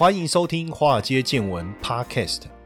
欢迎收听《华尔街见闻》Podcast。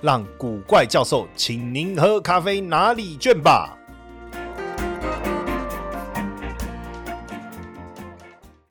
让古怪教授请您喝咖啡拿礼券吧。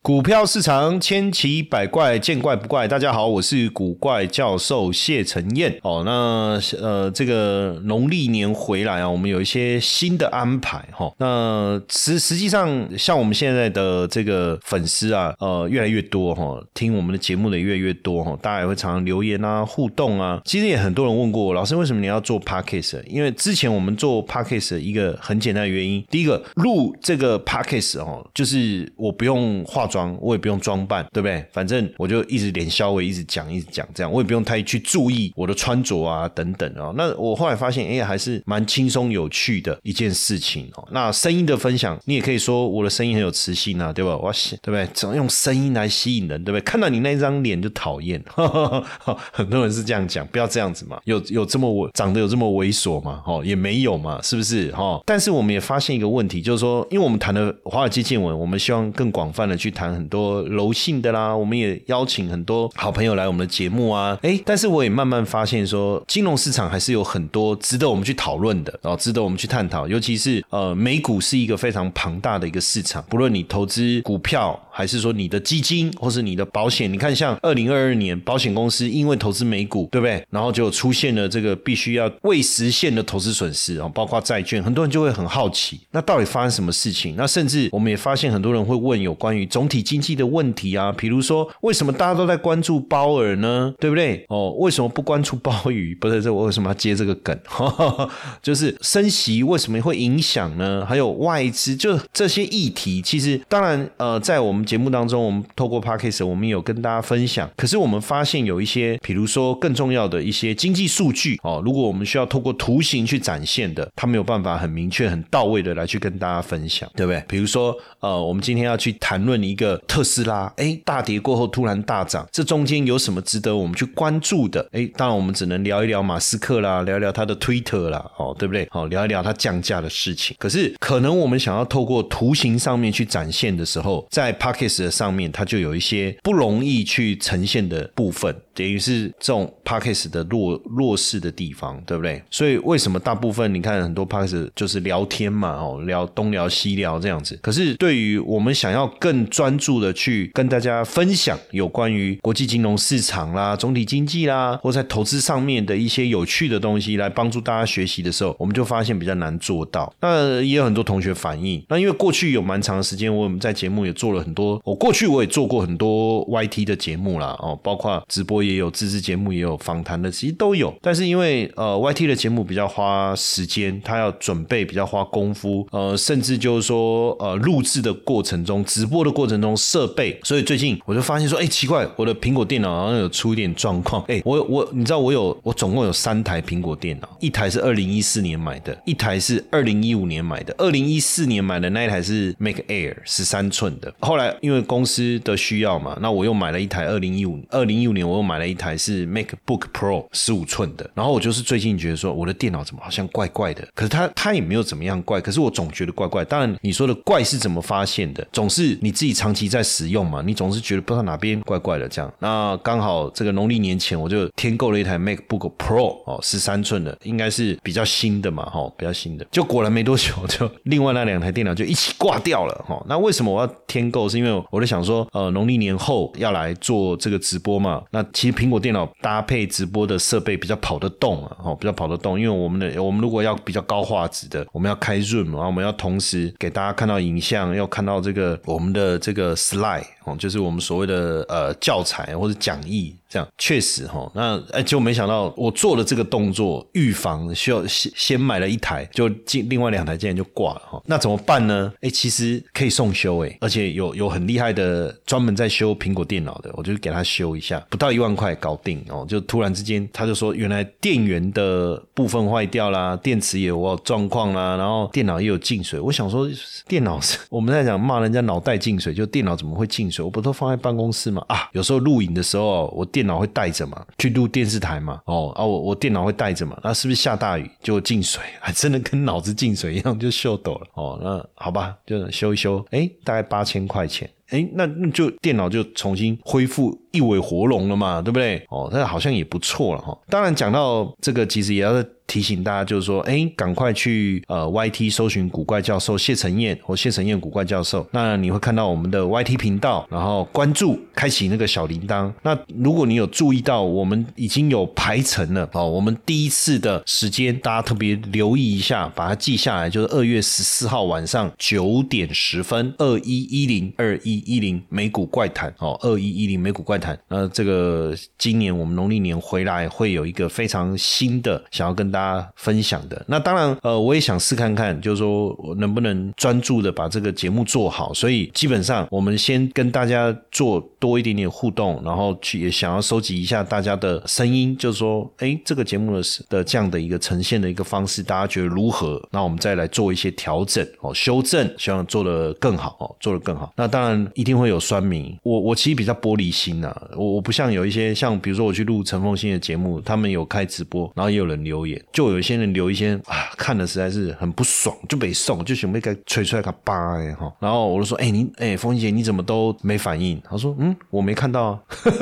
股票市场千奇百怪，见怪不怪。大家好，我是古怪教授谢承彦。哦，那呃，这个农历年回来啊，我们有一些新的安排哈。那实实际上，像我们现在的这个粉丝啊，呃，越来越多哈，听我们的节目的越来越多哈，大家也会常常留言啊，互动啊。其实也很多人问过我，老师为什么你要做 podcast？因为之前我们做 podcast 一个很简单的原因，第一个录这个 podcast 哦，就是我不用化妆。我也不用装扮，对不对？反正我就一直脸消微，一直讲，一直讲，这样我也不用太去注意我的穿着啊，等等啊。那我后来发现，哎，还是蛮轻松有趣的一件事情哦。那声音的分享，你也可以说我的声音很有磁性啊，对吧？我对不对？怎么用声音来吸引人，对不对？看到你那张脸就讨厌，很多人是这样讲，不要这样子嘛。有有这么猥长得有这么猥琐吗？哦，也没有嘛，是不是？哈。但是我们也发现一个问题，就是说，因为我们谈的华尔街见闻，我们希望更广泛的去谈。很多柔性的啦，我们也邀请很多好朋友来我们的节目啊，哎，但是我也慢慢发现说，金融市场还是有很多值得我们去讨论的，然后值得我们去探讨，尤其是呃，美股是一个非常庞大的一个市场，不论你投资股票。还是说你的基金或是你的保险？你看，像二零二二年，保险公司因为投资美股，对不对？然后就出现了这个必须要未实现的投资损失啊，包括债券，很多人就会很好奇，那到底发生什么事情？那甚至我们也发现很多人会问有关于总体经济的问题啊，比如说为什么大家都在关注鲍尔呢？对不对？哦，为什么不关注鲍鱼？不是这我为什么要接这个梗？就是升息为什么会影响呢？还有外资，就这些议题，其实当然呃，在我们。节目当中，我们透过 podcast，我们有跟大家分享。可是我们发现有一些，比如说更重要的一些经济数据哦，如果我们需要透过图形去展现的，它没有办法很明确、很到位的来去跟大家分享，对不对？比如说，呃，我们今天要去谈论一个特斯拉，哎，大跌过后突然大涨，这中间有什么值得我们去关注的？哎，当然我们只能聊一聊马斯克啦，聊聊他的 Twitter 啦，哦，对不对？好，聊一聊他降价的事情。可是可能我们想要透过图形上面去展现的时候，在 p Case 的上面，它就有一些不容易去呈现的部分，等于是这种 p a c k a g e 的弱弱势的地方，对不对？所以为什么大部分你看很多 p a c k a g e 就是聊天嘛，哦，聊东聊西聊这样子。可是对于我们想要更专注的去跟大家分享有关于国际金融市场啦、总体经济啦，或在投资上面的一些有趣的东西，来帮助大家学习的时候，我们就发现比较难做到。那也有很多同学反映，那因为过去有蛮长的时间，我们在节目也做了很多我。过去我也做过很多 YT 的节目啦，哦，包括直播也有，自制节目也有，访谈的其实都有。但是因为呃 YT 的节目比较花时间，他要准备比较花功夫，呃，甚至就是说呃录制的过程中、直播的过程中设备，所以最近我就发现说，哎，奇怪，我的苹果电脑好像有出一点状况。哎，我我你知道我有我总共有三台苹果电脑，一台是二零一四年买的，一台是二零一五年买的。二零一四年买的那一台是 Mac Air 十三寸的，后来因为公司的需要嘛，那我又买了一台二零一五二零一五年，我又买买了一台是 MacBook Pro 十五寸的。然后我就是最近觉得说，我的电脑怎么好像怪怪的？可是它它也没有怎么样怪，可是我总觉得怪怪。当然你说的怪是怎么发现的？总是你自己长期在使用嘛，你总是觉得不知道哪边怪怪的这样。那刚好这个农历年前我就添购了一台 MacBook Pro 哦，十三寸的，应该是比较新的嘛，哈，比较新的。就果然没多久，就另外那两台电脑就一起挂掉了，哈。那为什么我要添购？是因为我。在想说，呃，农历年后要来做这个直播嘛？那其苹果电脑搭配直播的设备比较跑得动啊，哦，比较跑得动。因为我们的我们如果要比较高画质的，我们要开 Zoom，然后我们要同时给大家看到影像，要看到这个我们的这个 slide 哦，就是我们所谓的呃教材或者讲义。这样确实哈，那哎就没想到我做了这个动作，预防需要先先买了一台，就进另外两台竟然就挂了哈。那怎么办呢？哎，其实可以送修哎，而且有有很厉害的专门在修苹果电脑的，我就给他修一下，不到一万块搞定哦。就突然之间他就说，原来电源的部分坏掉啦，电池也有状况啦，然后电脑也有进水。我想说，电脑是我们在讲骂人家脑袋进水，就电脑怎么会进水？我不都放在办公室吗？啊，有时候录影的时候我。电脑会带着嘛？去录电视台嘛？哦啊，我我电脑会带着嘛？那是不是下大雨就进水？还 真的跟脑子进水一样，就秀抖了。哦，那好吧，就修一修。哎，大概八千块钱。哎，那那就电脑就重新恢复一尾活龙了嘛，对不对？哦，那好像也不错了哈。当然讲到这个，其实也要。提醒大家，就是说，哎，赶快去呃 YT 搜寻古怪教授谢承彦或谢承彦古怪教授，那你会看到我们的 YT 频道，然后关注，开启那个小铃铛。那如果你有注意到，我们已经有排程了哦，我们第一次的时间，大家特别留意一下，把它记下来，就是二月十四号晚上九点十分，二一一零二一一零美股怪谈哦，二一一零美股怪谈。那这个今年我们农历年回来会有一个非常新的，想要跟大家分享的那当然，呃，我也想试看看，就是说我能不能专注的把这个节目做好。所以基本上，我们先跟大家做多一点点互动，然后去也想要收集一下大家的声音，就是说，哎，这个节目的的这样的一个呈现的一个方式，大家觉得如何？那我们再来做一些调整哦，修正，希望做的更好哦，做的更好。那当然一定会有酸民，我我其实比较玻璃心呐，我我不像有一些像比如说我去录陈凤新的节目，他们有开直播，然后也有人留言。就有一些人留一些啊，看的实在是很不爽，就被送，就准备该吹出来个巴哎哈。然后我就说，哎，你哎，风姐你怎么都没反应？他说，嗯，我没看到啊。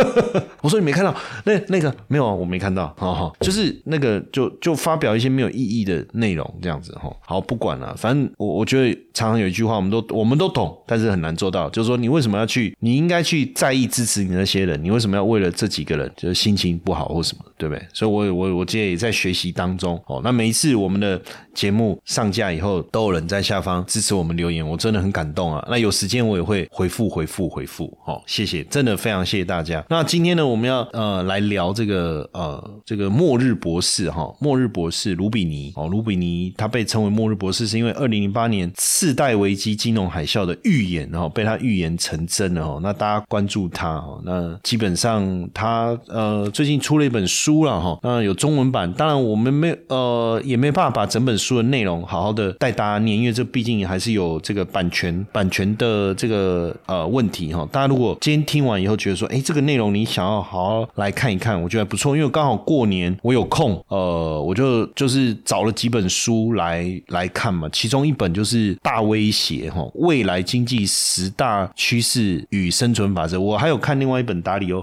我说你没看到，那那个没有啊，我没看到。好好，就是那个就就发表一些没有意义的内容这样子哈。好，不管了，反正我我觉得常常有一句话，我们都我们都懂，但是很难做到，就是说你为什么要去？你应该去在意支持你那些人，你为什么要为了这几个人就是心情不好或什么，对不对？所以，我我我今天也在学习当。中哦，那每一次我们的节目上架以后，都有人在下方支持我们留言，我真的很感动啊。那有时间我也会回复回复回复，哦，谢谢，真的非常谢谢大家。那今天呢，我们要呃来聊这个呃这个末日博士哈，末日博士卢比尼哦，卢比尼他被称为末日博士，是因为二零零八年次贷危机金融海啸的预言哦，被他预言成真了哦。那大家关注他哦，那基本上他呃最近出了一本书书了哈，那有中文版，当然我们没。呃，也没办法把整本书的内容好好的带大家念，因为这毕竟还是有这个版权版权的这个呃问题哈。大家如果今天听完以后觉得说，哎，这个内容你想要好好来看一看，我觉得还不错，因为刚好过年我有空，呃，我就就是找了几本书来来看嘛。其中一本就是《大威胁》哈，未来经济十大趋势与生存法则。我还有看另外一本达里欧。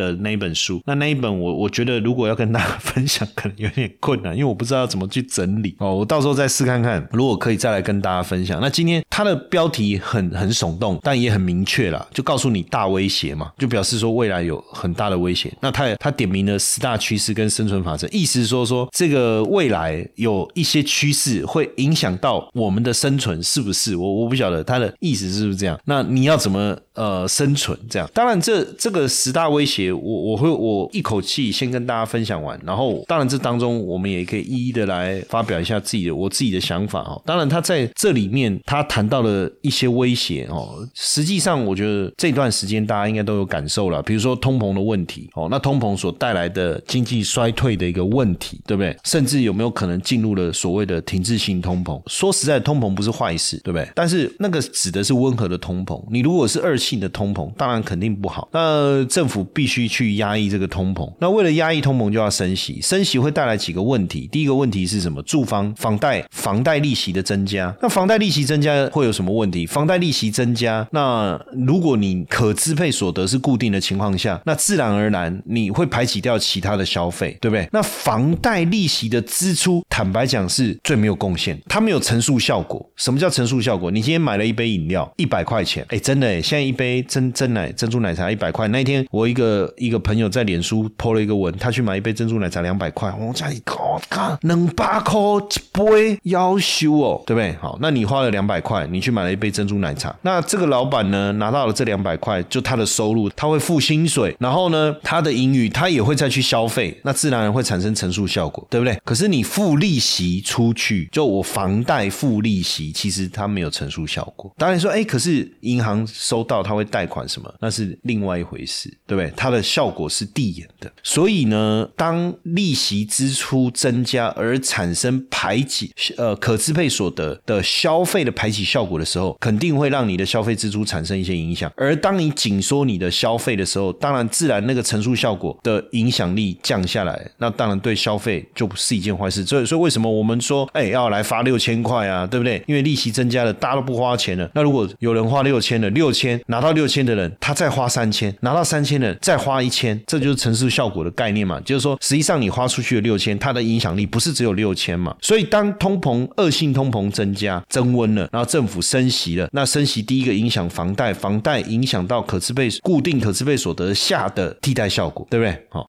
的那一本书，那那一本我我觉得如果要跟大家分享，可能有点困难，因为我不知道怎么去整理哦。我到时候再试看看，如果可以再来跟大家分享。那今天它的标题很很耸动，但也很明确了，就告诉你大威胁嘛，就表示说未来有很大的威胁。那他他点名了十大趋势跟生存法则，意思是说说这个未来有一些趋势会影响到我们的生存，是不是？我我不晓得他的意思是不是这样。那你要怎么呃生存？这样，当然这这个十大威胁。我我会我一口气先跟大家分享完，然后当然这当中我们也可以一一的来发表一下自己的我自己的想法哦。当然他在这里面他谈谈到了一些威胁哦，实际上我觉得这段时间大家应该都有感受了，比如说通膨的问题哦，那通膨所带来的经济衰退的一个问题，对不对？甚至有没有可能进入了所谓的停滞性通膨？说实在，通膨不是坏事，对不对？但是那个指的是温和的通膨，你如果是二性的通膨，当然肯定不好。那政府必须。去压抑这个通膨，那为了压抑通膨就要升息，升息会带来几个问题。第一个问题是什么？住房房贷房贷利息的增加。那房贷利息增加会有什么问题？房贷利息增加，那如果你可支配所得是固定的情况下，那自然而然你会排挤掉其他的消费，对不对？那房贷利息的支出，坦白讲是最没有贡献，它没有乘数效果。什么叫乘数效果？你今天买了一杯饮料一百块钱，哎，真的哎，现在一杯真真奶珍珠奶茶一百块。那一天我一个。一个朋友在脸书 po 了一个文，他去买一杯珍珠奶茶两百块，我家里靠看两百块一杯，要修哦，对不对？好，那你花了两百块，你去买了一杯珍珠奶茶。那这个老板呢，拿到了这两百块，就他的收入，他会付薪水，然后呢，他的盈余他也会再去消费，那自然会产生乘数效果，对不对？可是你付利息出去，就我房贷付利息，其实它没有乘数效果。当然说，哎，可是银行收到他会贷款什么，那是另外一回事，对不对？它的效果是递延的。所以呢，当利息支出增加而产生排挤呃可支配所得的消费的排挤效果的时候，肯定会让你的消费支出产生一些影响。而当你紧缩你的消费的时候，当然自然那个乘数效果的影响力降下来，那当然对消费就不是一件坏事。所以，所以为什么我们说，哎，要来发六千块啊，对不对？因为利息增加了，大家都不花钱了。那如果有人花六千了，六千拿到六千的人，他再花三千，拿到三千的人再花一千，这就是乘数效果的概念嘛。就是说，实际上你花出去的六千，它的影响力不是只有六千嘛。所以，当通膨恶性通膨增加、增温了，然后这政府升息了，那升息第一个影响房贷，房贷影响到可支配固定可支配所得下的替代效果，对不对？好。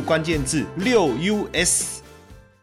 关键字六 US。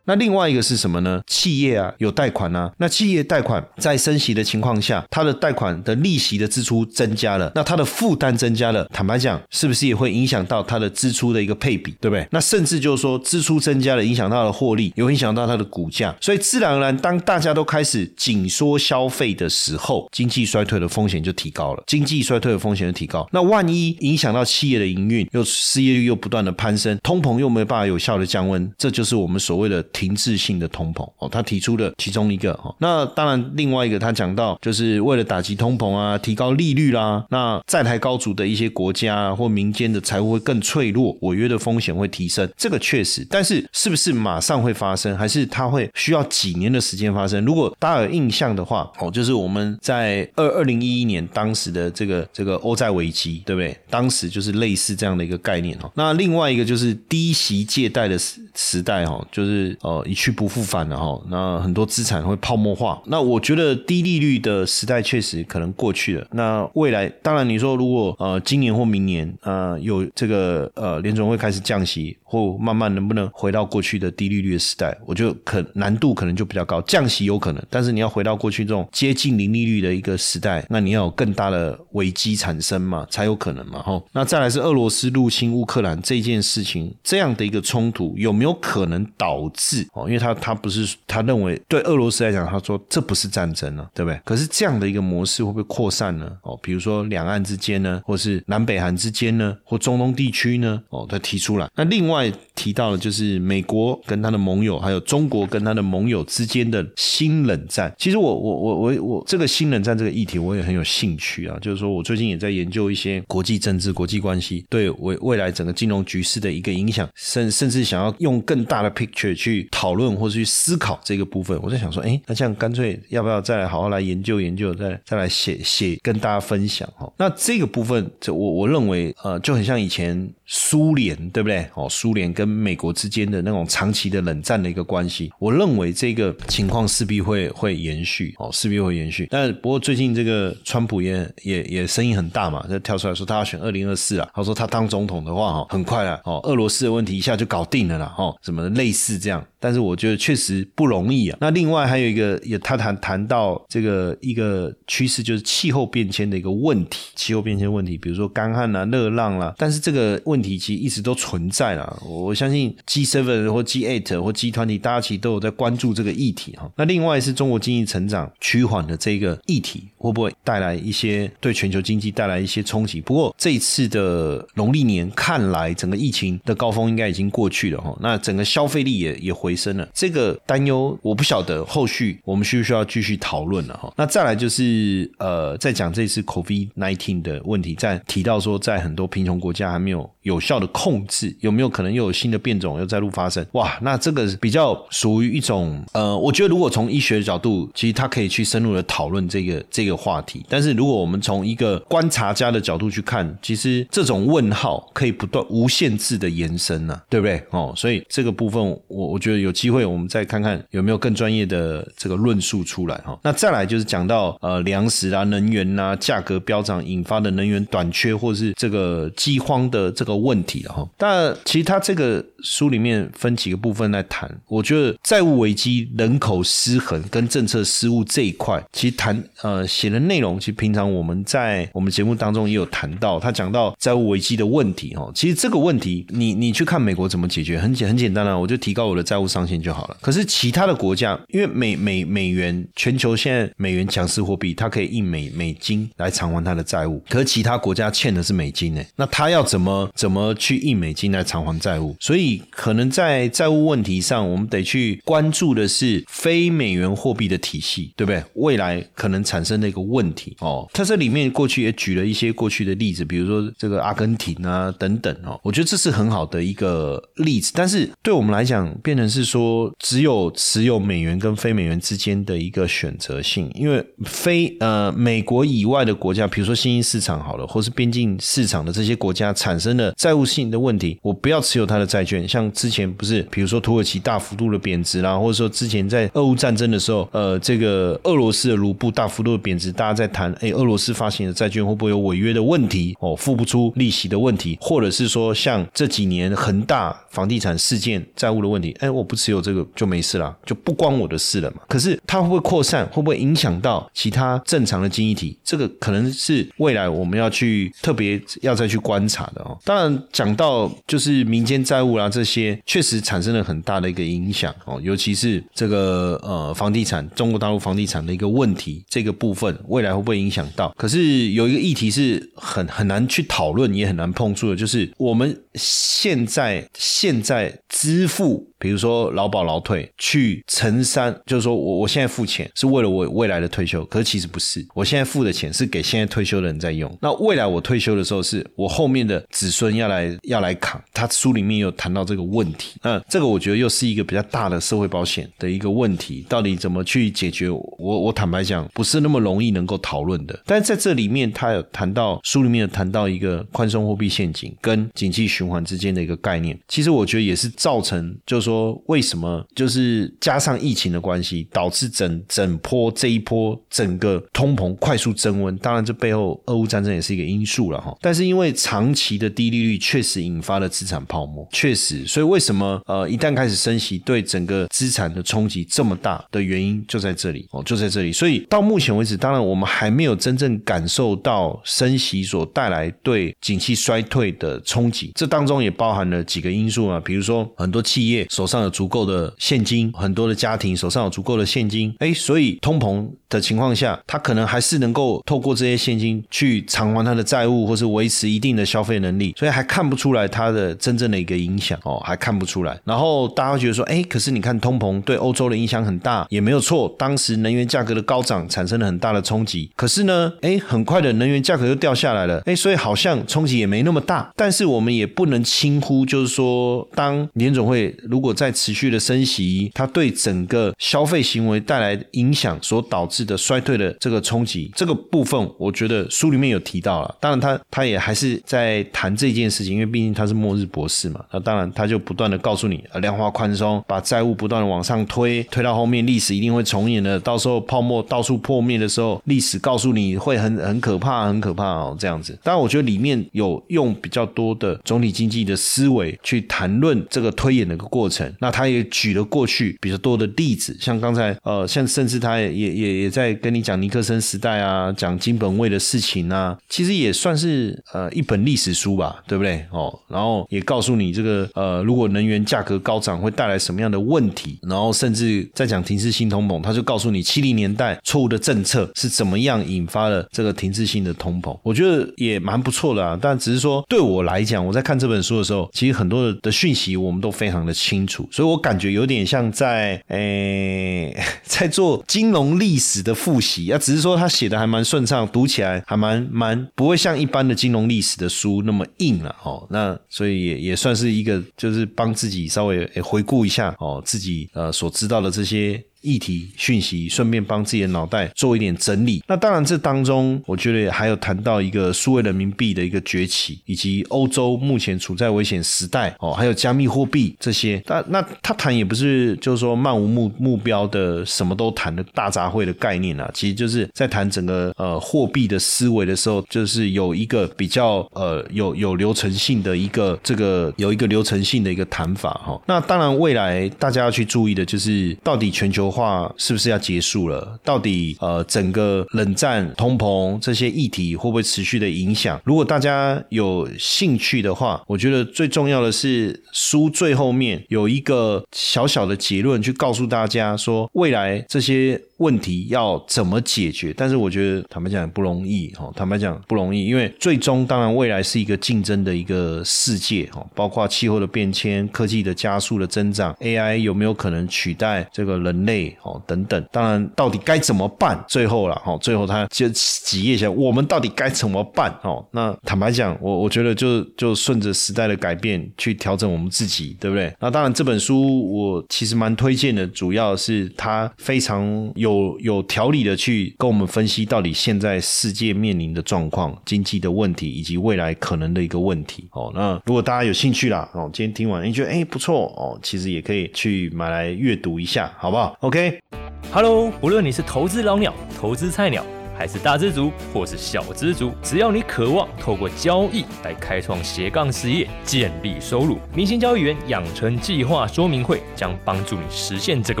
那另外一个是什么呢？企业啊有贷款啊，那企业贷款在升息的情况下，它的贷款的利息的支出增加了，那它的负担增加了。坦白讲，是不是也会影响到它的支出的一个配比，对不对？那甚至就是说，支出增加了，影响到了获利，也会影响到它的股价。所以自然而然，当大家都开始紧缩消费的时候，经济衰退的风险就提高了。经济衰退的风险就提高。那万一影响到企业的营运，又失业率又不断的攀升，通膨又没有办法有效的降温，这就是我们所谓的。停滞性的通膨哦，他提出的其中一个哦，那当然另外一个他讲到，就是为了打击通膨啊，提高利率啦，那债台高筑的一些国家啊或民间的财务会更脆弱，违约的风险会提升，这个确实，但是是不是马上会发生，还是它会需要几年的时间发生？如果大家有印象的话哦，就是我们在二二零一一年当时的这个这个欧债危机，对不对？当时就是类似这样的一个概念哦。那另外一个就是低息借贷的时代哦，就是。呃，一去不复返了哈。那很多资产会泡沫化。那我觉得低利率的时代确实可能过去了。那未来，当然你说如果呃今年或明年呃有这个呃联总会开始降息，或慢慢能不能回到过去的低利率的时代，我觉得可难度可能就比较高。降息有可能，但是你要回到过去这种接近零利率的一个时代，那你要有更大的危机产生嘛，才有可能嘛。哈，那再来是俄罗斯入侵乌克兰这件事情，这样的一个冲突有没有有可能导致？哦，因为他他不是他认为对俄罗斯来讲，他说这不是战争了，对不对？可是这样的一个模式会不会扩散呢？哦，比如说两岸之间呢，或是南北韩之间呢，或中东地区呢？哦，他提出来。那另外提到的就是美国跟他的盟友，还有中国跟他的盟友之间的新冷战。其实我我我我我这个新冷战这个议题，我也很有兴趣啊。就是说我最近也在研究一些国际政治、国际关系对未未来整个金融局势的一个影响，甚甚至想要用更大的 picture 去。讨论或者去思考这个部分，我在想说，哎，那这样干脆要不要再好好来研究研究，再再来写写跟大家分享哈？那这个部分，这我我认为，呃，就很像以前苏联，对不对？哦，苏联跟美国之间的那种长期的冷战的一个关系，我认为这个情况势必会会延续，哦，势必会延续。但不过最近这个川普也也也声音很大嘛，就跳出来说他要选二零二四啊，他说他当总统的话，哈，很快啊，哦，俄罗斯的问题一下就搞定了啦，哦，什么类似这样。但是我觉得确实不容易啊。那另外还有一个，也他谈谈到这个一个趋势，就是气候变迁的一个问题。气候变迁问题，比如说干旱啦、热浪啦。但是这个问题其实一直都存在啦。我相信 G Seven 或 G Eight 或 G 团体，大家其实都有在关注这个议题哈。那另外是中国经济成长趋缓的这个议题，会不会带来一些对全球经济带来一些冲击？不过这一次的农历年看来，整个疫情的高峰应该已经过去了哈。那整个消费力也也回。升了，这个担忧我不晓得后续我们需不需要继续讨论了哈。那再来就是呃，在讲这次 COVID nineteen 的问题，在提到说在很多贫穷国家还没有。有效的控制？有没有可能又有新的变种又再度发生？哇，那这个比较属于一种呃，我觉得如果从医学的角度，其实它可以去深入的讨论这个这个话题。但是如果我们从一个观察家的角度去看，其实这种问号可以不断无限制的延伸呢，对不对？哦，所以这个部分我我觉得有机会我们再看看有没有更专业的这个论述出来哈。那再来就是讲到呃粮食啊、能源啊价格飙涨引发的能源短缺或是这个饥荒的这个问题了哈。但其实他这个书里面分几个部分来谈，我觉得债务危机、人口失衡跟政策失误这一块，其实谈呃写的内容，其实平常我们在我们节目当中也有谈到，他讲到债务危机的问题哈。其实这个问题，你你去看美国怎么解决，很简很简单啊，我就提高我的债务上限就好了。可是其他的国家，因为美美美元全球现在美元强势货币，它可以印美美金来偿还它的债务，可是其他国家欠的是美金呢，那他要怎么怎怎么去印美金来偿还债务？所以可能在债务问题上，我们得去关注的是非美元货币的体系，对不对？未来可能产生的一个问题哦。它这里面过去也举了一些过去的例子，比如说这个阿根廷啊等等哦。我觉得这是很好的一个例子，但是对我们来讲，变成是说只有持有美元跟非美元之间的一个选择性，因为非呃美国以外的国家，比如说新兴市场好了，或是边境市场的这些国家产生的债务性的问题，我不要持有它的债券。像之前不是，比如说土耳其大幅度的贬值啦，或者说之前在俄乌战争的时候，呃，这个俄罗斯的卢布大幅度的贬值，大家在谈，哎，俄罗斯发行的债券会不会有违约的问题？哦，付不出利息的问题，或者是说像这几年恒大房地产事件债务的问题，哎，我不持有这个就没事了，就不关我的事了嘛。可是它会不会扩散？会不会影响到其他正常的经济体？这个可能是未来我们要去特别要再去观察的哦。当然讲到就是民间债务啦，这些确实产生了很大的一个影响哦，尤其是这个呃房地产，中国大陆房地产的一个问题，这个部分未来会不会影响到？可是有一个议题是很很难去讨论，也很难碰触的，就是我们现在现在支付。比如说劳保劳退去承担，就是说我我现在付钱是为了我未来的退休，可是其实不是，我现在付的钱是给现在退休的人在用。那未来我退休的时候，是我后面的子孙要来要来扛。他书里面有谈到这个问题，那这个我觉得又是一个比较大的社会保险的一个问题，到底怎么去解决？我我坦白讲，不是那么容易能够讨论的。但是在这里面，他有谈到书里面有谈到一个宽松货币陷阱跟景气循环之间的一个概念，其实我觉得也是造成就是。说为什么就是加上疫情的关系，导致整整波这一波整个通膨快速增温？当然，这背后俄乌战争也是一个因素了哈。但是因为长期的低利率确实引发了资产泡沫，确实，所以为什么呃一旦开始升息，对整个资产的冲击这么大的原因就在这里哦，就在这里。所以到目前为止，当然我们还没有真正感受到升息所带来对景气衰退的冲击。这当中也包含了几个因素啊，比如说很多企业。手上有足够的现金，很多的家庭手上有足够的现金，哎，所以通膨的情况下，他可能还是能够透过这些现金去偿还他的债务，或是维持一定的消费能力，所以还看不出来他的真正的一个影响哦，还看不出来。然后大家会觉得说，哎，可是你看通膨对欧洲的影响很大，也没有错。当时能源价格的高涨产生了很大的冲击，可是呢，哎，很快的能源价格又掉下来了，哎，所以好像冲击也没那么大。但是我们也不能轻忽，就是说，当联总会如果如果在持续的升息，它对整个消费行为带来影响所导致的衰退的这个冲击，这个部分我觉得书里面有提到了。当然，他他也还是在谈这件事情，因为毕竟他是末日博士嘛。那当然，他就不断的告诉你，量化宽松，把债务不断的往上推，推到后面历史一定会重演的。到时候泡沫到处破灭的时候，历史告诉你会很很可怕，很可怕哦，这样子。当然，我觉得里面有用比较多的总体经济的思维去谈论这个推演的一个过程。那他也举了过去比较多的例子，像刚才呃，像甚至他也也也也在跟你讲尼克森时代啊，讲金本位的事情啊，其实也算是呃一本历史书吧，对不对？哦，然后也告诉你这个呃，如果能源价格高涨会带来什么样的问题，然后甚至在讲停滞性通膨，他就告诉你七零年代错误的政策是怎么样引发了这个停滞性的通膨，我觉得也蛮不错的啊。但只是说对我来讲，我在看这本书的时候，其实很多的讯息我们都非常的清。楚，所以我感觉有点像在诶 在做金融历史的复习啊，只是说他写的还蛮顺畅，读起来还蛮蛮不会像一般的金融历史的书那么硬了哦。那所以也也算是一个，就是帮自己稍微回顾一下哦，自己呃所知道的这些。议题讯息，顺便帮自己的脑袋做一点整理。那当然，这当中我觉得还有谈到一个数位人民币的一个崛起，以及欧洲目前处在危险时代哦，还有加密货币这些。那那他谈也不是就是说漫无目目标的什么都谈的大杂烩的概念啊，其实就是在谈整个呃货币的思维的时候，就是有一个比较呃有有流程性的一个这个有一个流程性的一个谈法哈。那当然，未来大家要去注意的就是到底全球。话是不是要结束了？到底呃，整个冷战、通膨这些议题会不会持续的影响？如果大家有兴趣的话，我觉得最重要的是书最后面有一个小小的结论，去告诉大家说未来这些。问题要怎么解决？但是我觉得坦白讲不容易哈，坦白讲不容易，因为最终当然未来是一个竞争的一个世界哈，包括气候的变迁、科技的加速的增长、AI 有没有可能取代这个人类哦等等。当然到底该怎么办？最后了哈，最后他就几页下，我们到底该怎么办哦？那坦白讲，我我觉得就就顺着时代的改变去调整我们自己，对不对？那当然这本书我其实蛮推荐的，主要是它非常有。有有条理的去跟我们分析到底现在世界面临的状况、经济的问题以及未来可能的一个问题。哦，那如果大家有兴趣啦，哦，今天听完你觉得哎不错哦，其实也可以去买来阅读一下，好不好？OK，Hello，无论你是投资老鸟、投资菜鸟。还是大知足，或是小知足，只要你渴望透过交易来开创斜杠事业、建立收入，明星交易员养成计划说明会将帮助你实现这个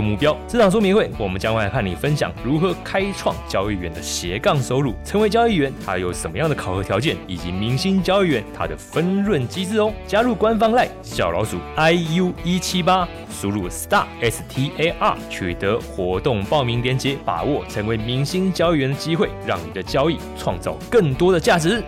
目标。这场说明会，我们将会和你分享如何开创交易员的斜杠收入，成为交易员他有什么样的考核条件，以及明星交易员他的分润机制哦。加入官方 LINE 小老鼠 iu 一七八，输入 star s t a r，取得活动 报名链接，把握成为明星交易员的机让你的交易创造更多的价值。